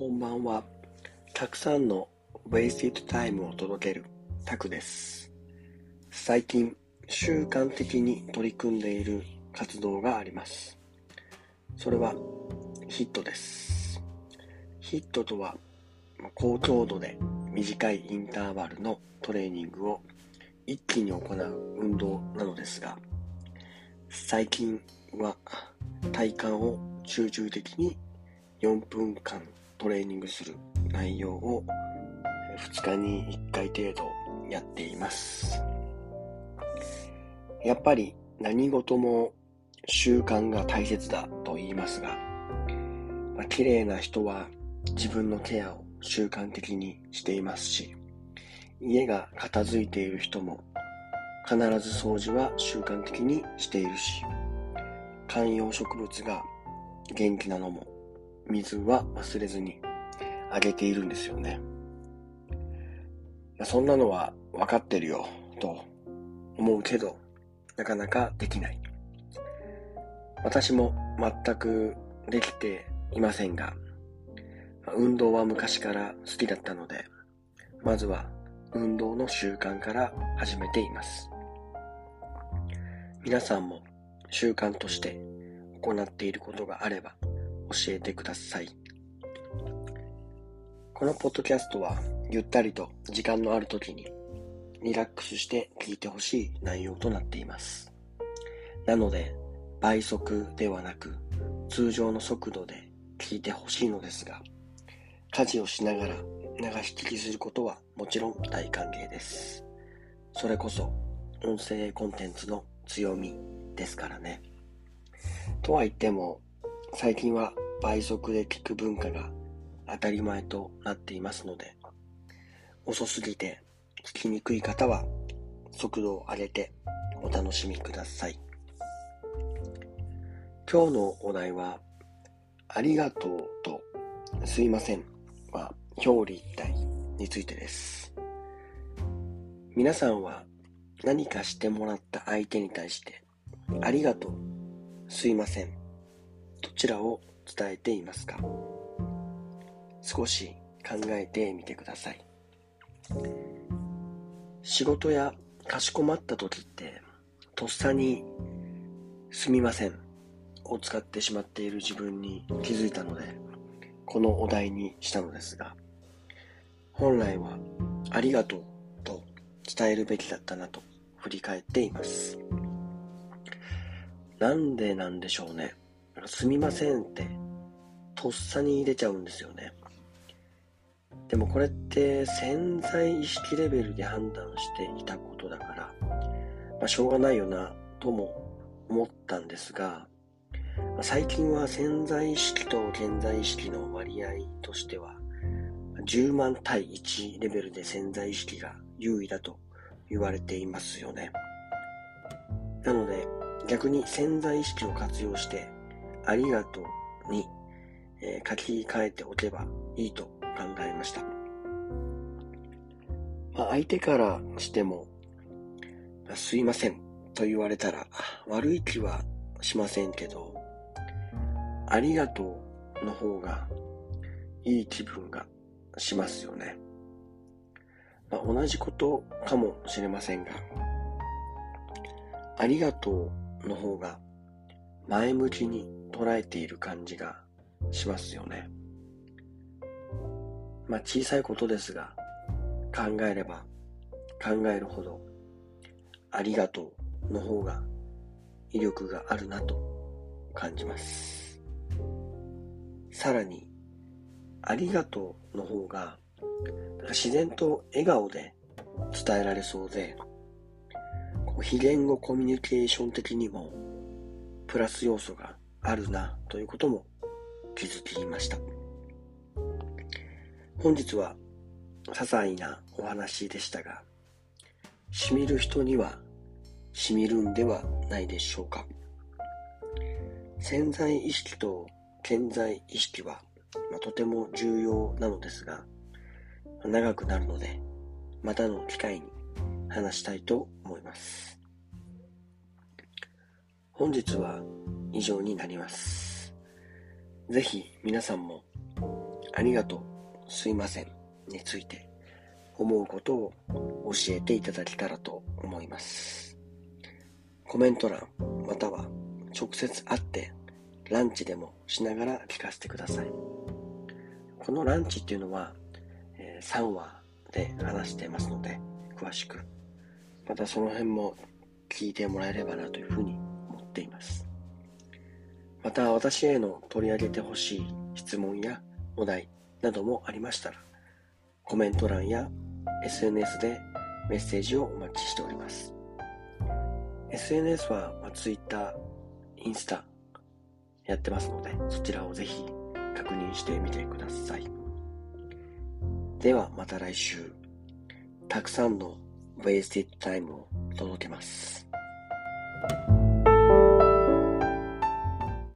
こんばんは。たくさんの Wasted Time を届けるタクです。最近、習慣的に取り組んでいる活動があります。それは、ヒットです。ヒットとは、高強度で短いインターバルのトレーニングを一気に行う運動なのですが、最近は体幹を集中的に4分間トレーニングする内容を2日に1回程度やっています。やっぱり何事も習慣が大切だと言いますが、まあ、綺麗な人は自分のケアを習慣的にしていますし、家が片付いている人も必ず掃除は習慣的にしているし、観葉植物が元気なのも水は忘れずにあげているんですよね。そんなのは分かってるよと思うけど、なかなかできない。私も全くできていませんが、運動は昔から好きだったので、まずは運動の習慣から始めています。皆さんも習慣として行っていることがあれば教えてください。このポッドキャストはゆったりと時間のある時にリラックスして聞いてほしい内容となっています。なので倍速ではなく通常の速度で聞いてほしいのですが家事をしながら流し聞きすることはもちろん大歓迎です。それこそ音声コンテンツの強みですからね。とは言っても最近は倍速で聞く文化が当たり前となっていますので、遅すぎて聞きにくい方は速度を上げてお楽しみください。今日のお題は、ありがとうとすいませんは表裏一体についてです。皆さんは何かしてもらった相手に対して、ありがとう、すいません、どちらを伝えていますか？少し考えてみてください。仕事やかしこまった時って、とっさにすみませんを使ってしまっている自分に気づいたので、このお題にしたのですが、本来はありがとうと伝えるべきだったなと振り返っています。なんでなんでしょうね。すみませんってとっさに入れちゃうんですよね。でもこれって潜在意識レベルで判断していたことだから、まあ、しょうがないよなとも思ったんですが、最近は潜在意識と現在意識の割合としては、10万対1レベルで潜在意識が優位だと言われていますよね。なので逆に潜在意識を活用してありがとうに、え、書き換えておけばいいと考えました。まあ、相手からしても、すいませんと言われたら悪い気はしませんけど、ありがとうの方がいい気分がしますよね。まあ、同じことかもしれませんが、ありがとうの方が前向きに捉えている感じがしますよね。まあ小さいことですが、考えれば考えるほど、ありがとうの方が威力があるなと感じます。さらに、ありがとうの方が自然と笑顔で伝えられそうで、非言語コミュニケーション的にもプラス要素があるなということも気づきました。本日は些細なお話でしたが、しみる人にはしみるんではないでしょうか。潜在意識と健在意識は、まあ、とても重要なのですが、長くなるので、またの機会に話したいと思います。本日は以上になります。ぜひ皆さんもありがとう、すいませんについて思うことを教えていただけたらと思います。コメント欄または直接会ってランチでもしながら聞かせてください。このランチっていうのは、え3話で話してますので、詳しく。またその辺も聞いてもらえればなというふうに思っています。また私への取り上げてほしい質問やお題などもありましたら、コメント欄や SNS でメッセージをお待ちしております。SNS は、ま Twitter、インスタやってますので、そちらをぜひ確認してみてください。ではまた来週、たくさんの Wasted Time を届けます。